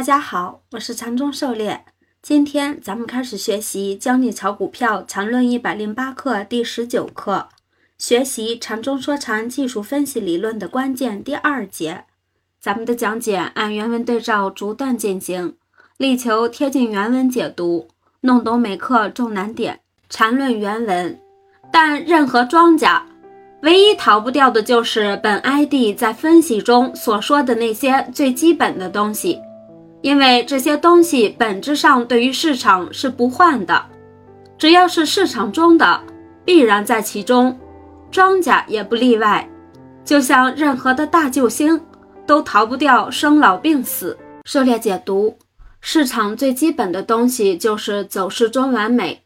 大家好，我是禅中狩猎。今天咱们开始学习《教你炒股票禅论一百零八课》第十九课，学习禅中说禅技术分析理论的关键第二节。咱们的讲解按原文对照逐段进行，力求贴近原文解读，弄懂每课重难点。禅论原文，但任何庄家。唯一逃不掉的就是本 ID 在分析中所说的那些最基本的东西，因为这些东西本质上对于市场是不换的，只要是市场中的，必然在其中，庄家也不例外。就像任何的大救星，都逃不掉生老病死。涉猎解读，市场最基本的东西就是走势中完美。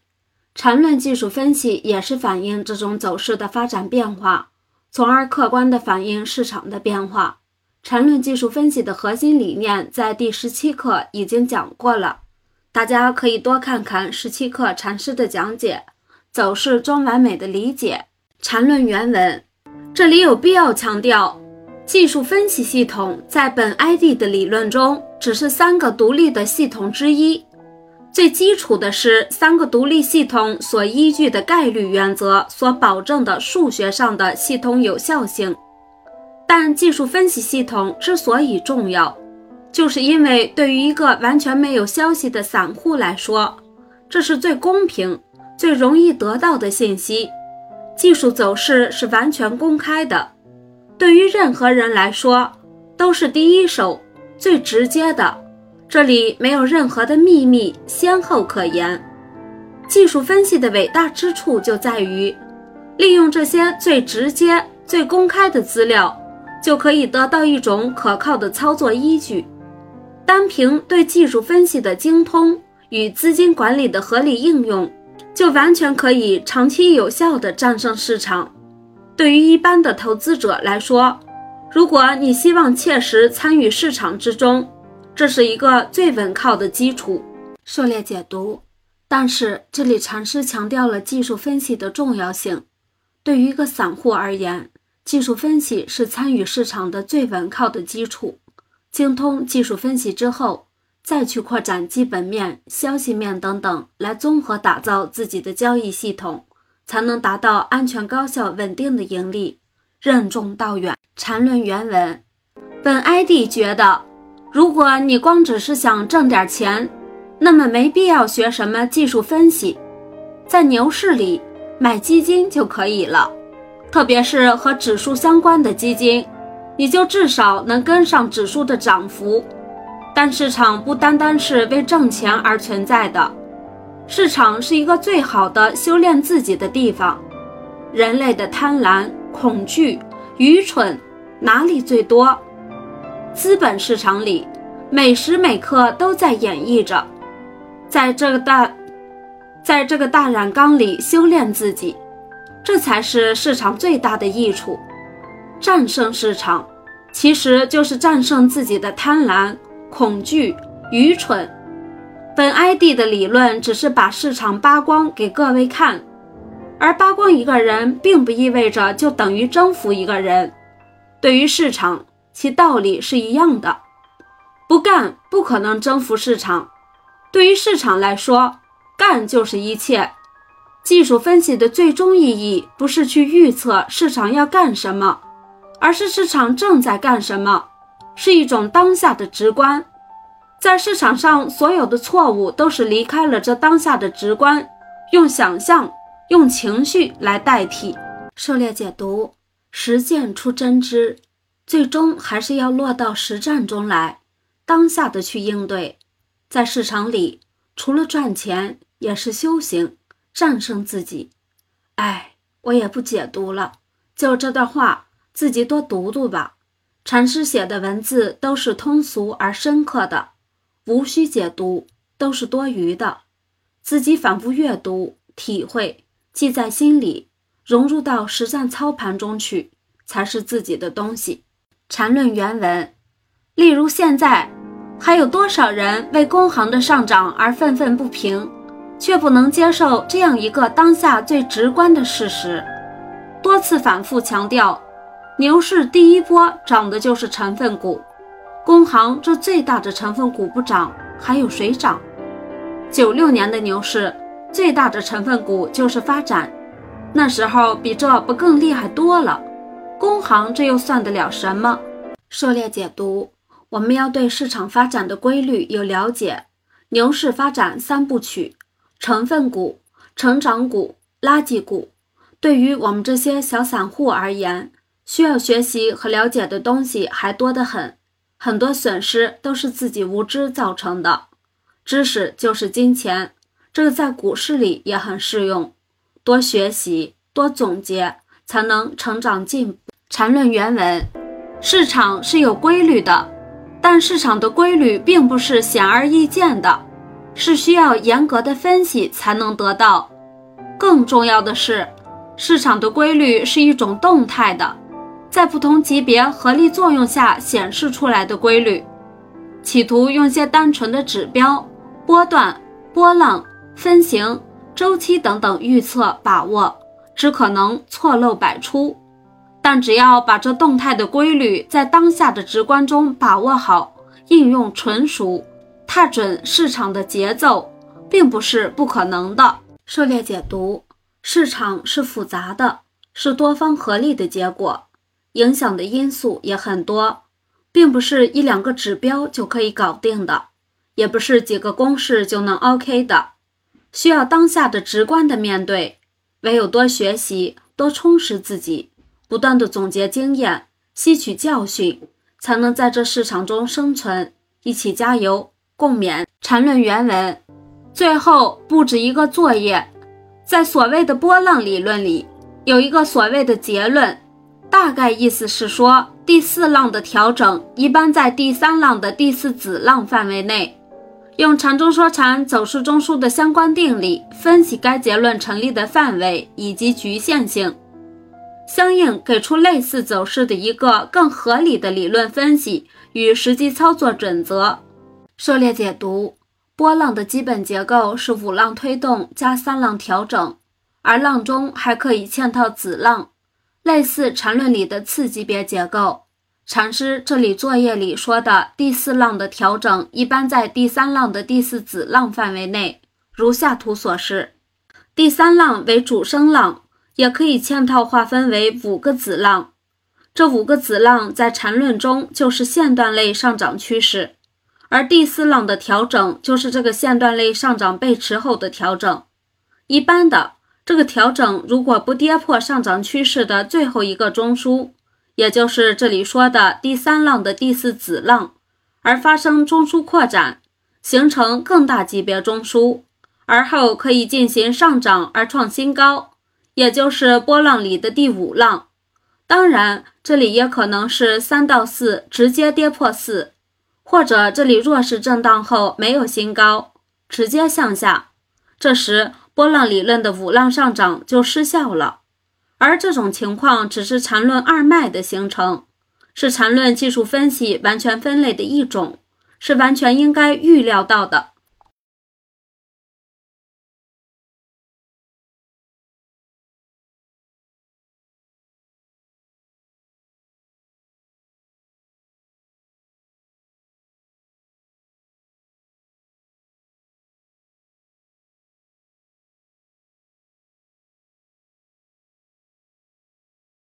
缠论技术分析也是反映这种走势的发展变化，从而客观地反映市场的变化。缠论技术分析的核心理念在第十七课已经讲过了，大家可以多看看十七课禅师的讲解。走势中完美的理解，缠论原文。这里有必要强调，技术分析系统在本 ID 的理论中只是三个独立的系统之一。最基础的是三个独立系统所依据的概率原则所保证的数学上的系统有效性。但技术分析系统之所以重要，就是因为对于一个完全没有消息的散户来说，这是最公平、最容易得到的信息。技术走势是完全公开的，对于任何人来说都是第一手、最直接的。这里没有任何的秘密先后可言。技术分析的伟大之处就在于，利用这些最直接、最公开的资料，就可以得到一种可靠的操作依据。单凭对技术分析的精通与资金管理的合理应用，就完全可以长期有效地战胜市场。对于一般的投资者来说，如果你希望切实参与市场之中，这是一个最稳靠的基础。狩猎解读，但是这里禅师强调了技术分析的重要性。对于一个散户而言，技术分析是参与市场的最稳靠的基础。精通技术分析之后，再去扩展基本面、消息面等等，来综合打造自己的交易系统，才能达到安全、高效、稳定的盈利。任重道远。禅论原文，本 ID 觉得。如果你光只是想挣点钱，那么没必要学什么技术分析，在牛市里买基金就可以了，特别是和指数相关的基金，你就至少能跟上指数的涨幅。但市场不单单是为挣钱而存在的，市场是一个最好的修炼自己的地方。人类的贪婪、恐惧、愚蠢哪里最多？资本市场里，每时每刻都在演绎着，在这个大，在这个大染缸里修炼自己，这才是市场最大的益处。战胜市场，其实就是战胜自己的贪婪、恐惧、愚蠢。本 ID 的理论只是把市场扒光给各位看，而扒光一个人，并不意味着就等于征服一个人。对于市场。其道理是一样的，不干不可能征服市场。对于市场来说，干就是一切。技术分析的最终意义不是去预测市场要干什么，而是市场正在干什么，是一种当下的直观。在市场上，所有的错误都是离开了这当下的直观，用想象、用情绪来代替。狩猎解读，实践出真知。最终还是要落到实战中来，当下的去应对。在市场里，除了赚钱，也是修行，战胜自己。哎，我也不解读了，就这段话，自己多读读吧。禅师写的文字都是通俗而深刻的，无需解读，都是多余的。自己反复阅读、体会，记在心里，融入到实战操盘中去，才是自己的东西。缠论原文，例如现在还有多少人为工行的上涨而愤愤不平，却不能接受这样一个当下最直观的事实？多次反复强调，牛市第一波涨的就是成分股，工行这最大的成分股不涨，还有谁涨？九六年的牛市，最大的成分股就是发展，那时候比这不更厉害多了。工行这又算得了什么？狩猎解读，我们要对市场发展的规律有了解。牛市发展三部曲：成分股、成长股、垃圾股。对于我们这些小散户而言，需要学习和了解的东西还多得很，很多损失都是自己无知造成的。知识就是金钱，这个在股市里也很适用。多学习，多总结，才能成长进步。缠论原文：市场是有规律的，但市场的规律并不是显而易见的，是需要严格的分析才能得到。更重要的是。市场的规律是一种动态的，在不同级别合力作用下显示出来的规律。企图用些单纯的指标、波段、波浪、分型、周期等等预测把握，只可能错漏百出。但只要把这动态的规律在当下的直观中把握好，应用纯熟，踏准市场的节奏，并不是不可能的。狩猎解读。市场是复杂的，是多方合力的结果，影响的因素也很多，并不是一两个指标就可以搞定的，也不是几个公式就能 OK 的，需要当下的直观的面对。唯有多学习，多充实自己，不断的总结经验，吸取教训，才能在这市场中生存。一起加油，共勉。缠论原文，最后布置一个作业。在所谓的波浪理论里，有一个所谓的结论，大概意思是说，第四浪的调整一般在第三浪的第四子浪范围内。用禅中说禅走势中枢的相关定理分析该结论成立的范围以及局限性，相应给出类似走势的一个更合理的理论分析与实际操作准则。狩猎解读。波浪的基本结构是五浪推动加三浪调整，而浪中还可以嵌套子浪，类似缠论里的次级别结构。禅师这里作业里说的第四浪的调整，一般在第三浪的第四子浪范围内，如下图所示。第三浪为主升浪，也可以嵌套划分为五个子浪，这五个子浪在缠论中就是线段类上涨趋势。而第四浪的调整就是这个线段类上涨背驰后的调整。一般的，这个调整如果不跌破上涨趋势的最后一个中枢，也就是这里说的第三浪的第四子浪，而发生中枢扩展，形成更大级别中枢，而后可以进行上涨而创新高，也就是波浪里的第五浪。当然，这里也可能是三到四直接跌破四。或者这里弱势震荡后没有新高，直接向下，这时波浪理论的五浪上涨就失效了。而这种情况只是缠论二脉的形成，是缠论技术分析完全分类的一种，是完全应该预料到的。